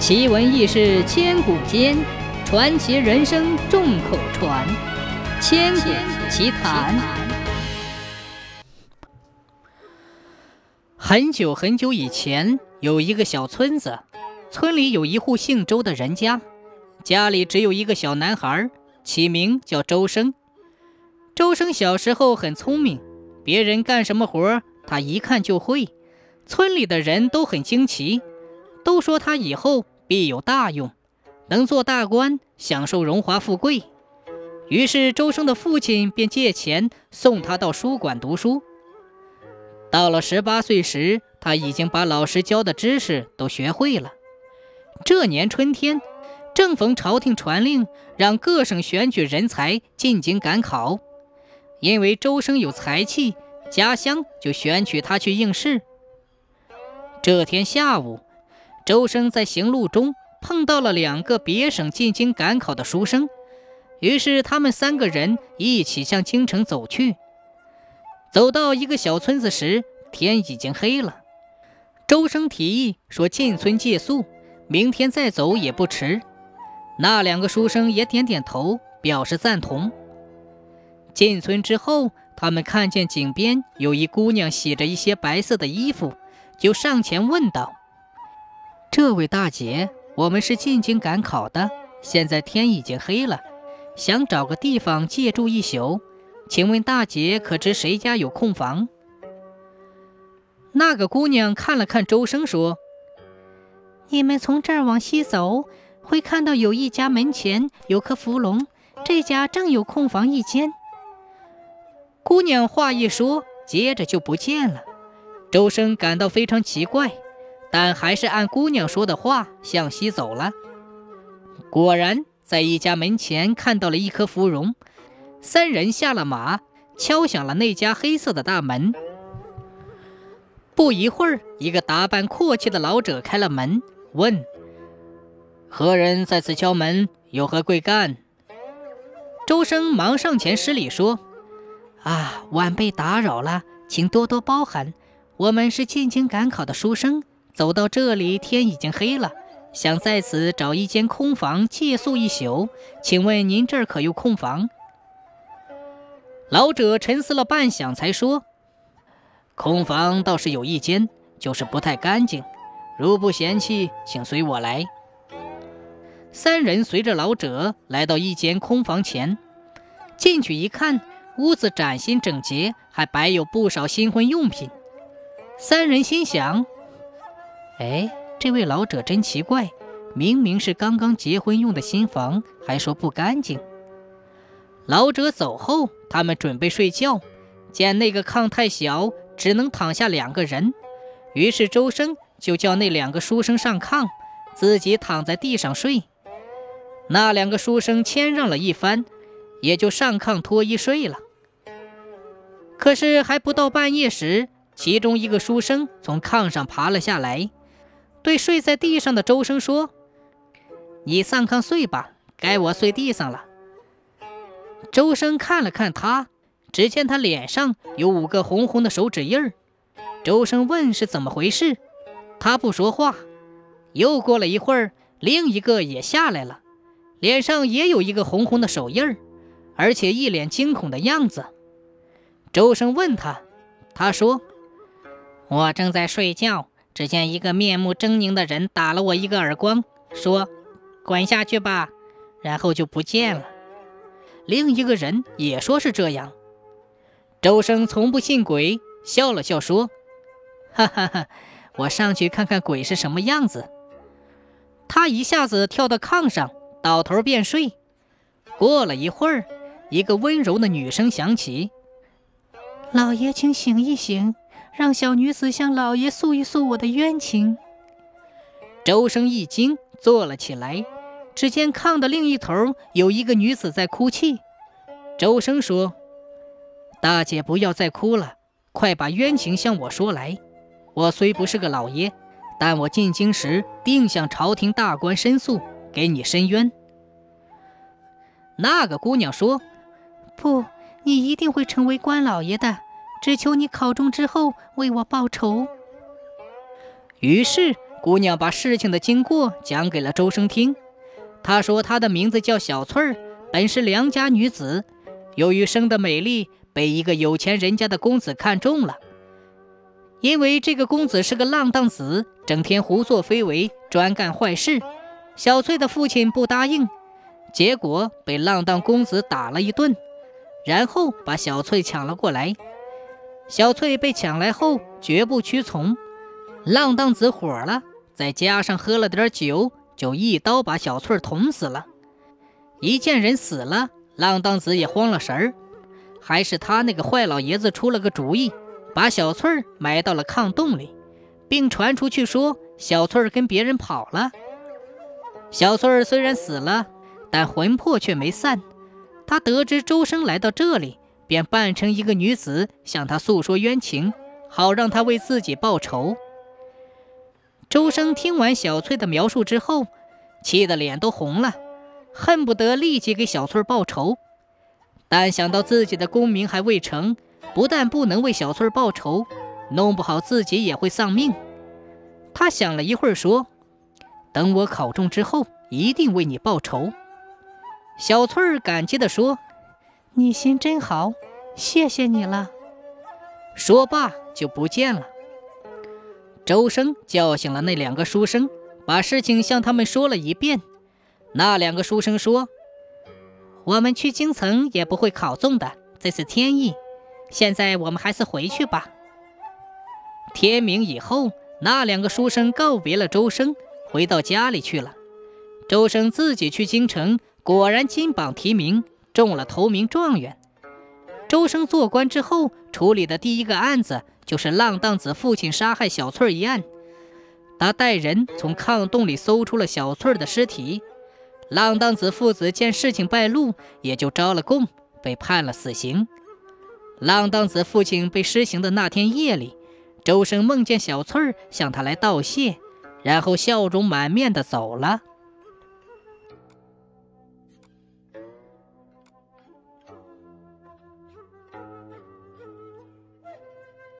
奇闻异事千古间，传奇人生众口传。千古奇谈。很久很久以前，有一个小村子，村里有一户姓周的人家，家里只有一个小男孩，起名叫周生。周生小时候很聪明，别人干什么活，他一看就会。村里的人都很惊奇，都说他以后必有大用，能做大官，享受荣华富贵。于是周生的父亲便借钱送他到书馆读书。到了十八岁时，他已经把老师教的知识都学会了。这年春天，正逢朝廷传令，让各省选举人才进京赶考。因为周生有才气，家乡就选取他去应试。这天下午，周生在行路中碰到了两个别省进京赶考的书生，于是他们三个人一起向京城走去。走到一个小村子时，天已经黑了。周生提议说：“进村借宿，明天再走也不迟。”那两个书生也点点头，表示赞同。进村之后，他们看见井边有一姑娘洗着一些白色的衣服。就上前问道：“这位大姐，我们是进京赶考的，现在天已经黑了，想找个地方借住一宿，请问大姐可知谁家有空房？”那个姑娘看了看周生，说：“你们从这儿往西走，会看到有一家门前有棵芙蓉，这家正有空房一间。”姑娘话一说，接着就不见了。周生感到非常奇怪，但还是按姑娘说的话向西走了。果然，在一家门前看到了一棵芙蓉。三人下了马，敲响了那家黑色的大门。不一会儿，一个打扮阔气的老者开了门，问：“何人在此敲门？有何贵干？”周生忙上前施礼说：“啊，晚辈打扰了，请多多包涵。”我们是进京赶考的书生，走到这里天已经黑了，想在此找一间空房借宿一宿。请问您这儿可有空房？老者沉思了半晌，才说：“空房倒是有一间，就是不太干净。如不嫌弃，请随我来。”三人随着老者来到一间空房前，进去一看，屋子崭新整洁，还摆有不少新婚用品。三人心想：“哎，这位老者真奇怪，明明是刚刚结婚用的新房，还说不干净。”老者走后，他们准备睡觉，见那个炕太小，只能躺下两个人，于是周生就叫那两个书生上炕，自己躺在地上睡。那两个书生谦让了一番，也就上炕脱衣睡了。可是还不到半夜时，其中一个书生从炕上爬了下来，对睡在地上的周生说：“你上炕睡吧，该我睡地上了。”周生看了看他，只见他脸上有五个红红的手指印儿。周生问是怎么回事，他不说话。又过了一会儿，另一个也下来了，脸上也有一个红红的手印儿，而且一脸惊恐的样子。周生问他，他说。我正在睡觉，只见一个面目狰狞的人打了我一个耳光，说：“滚下去吧。”然后就不见了。另一个人也说是这样。周生从不信鬼，笑了笑说：“哈哈哈，我上去看看鬼是什么样子。”他一下子跳到炕上，倒头便睡。过了一会儿，一个温柔的女声响起：“老爷，请醒一醒。”让小女子向老爷诉一诉我的冤情。周生一惊，坐了起来。只见炕的另一头有一个女子在哭泣。周生说：“大姐，不要再哭了，快把冤情向我说来。我虽不是个老爷，但我进京时定向朝廷大官申诉，给你申冤。”那个姑娘说：“不，你一定会成为官老爷的。”只求你考中之后为我报仇。于是姑娘把事情的经过讲给了周生听。她说她的名字叫小翠儿，本是良家女子，由于生得美丽，被一个有钱人家的公子看中了。因为这个公子是个浪荡子，整天胡作非为，专干坏事。小翠的父亲不答应，结果被浪荡公子打了一顿，然后把小翠抢了过来。小翠被抢来后绝不屈从，浪荡子火了，再加上喝了点酒，就一刀把小翠捅死了。一见人死了，浪荡子也慌了神儿，还是他那个坏老爷子出了个主意。把小翠埋到了炕洞里，并传出去说小翠跟别人跑了。小翠虽然死了，但魂魄却没散。他得知周生来到这里，便扮成一个女子向他诉说冤情，好让他为自己报仇。周生听完小翠的描述之后，气得脸都红了，恨不得立即给小翠报仇，但想到自己的功名还未成。不但不能为小翠报仇，弄不好自己也会丧命。他想了一会儿，说：“等我考中之后，一定为你报仇。”小翠儿感激地说：“你心真好，谢谢你了。”说罢就不见了。周生叫醒了那两个书生，把事情向他们说了一遍。那两个书生说：“我们去京城也不会考中的，这是天意。”现在我们还是回去吧。天明以后，那两个书生告别了周生，回到家里去了。周生自己去京城，果然金榜题名，中了头名状元。周生做官之后，处理的第一个案子就是浪荡子父亲杀害小翠一案。他带人从炕洞里搜出了小翠的尸体。浪荡子父子见事情败露，也就招了供，被判了死刑。浪荡子父亲被施行的那天夜里，周生梦见小翠儿向他来道谢，然后笑容满面的走了。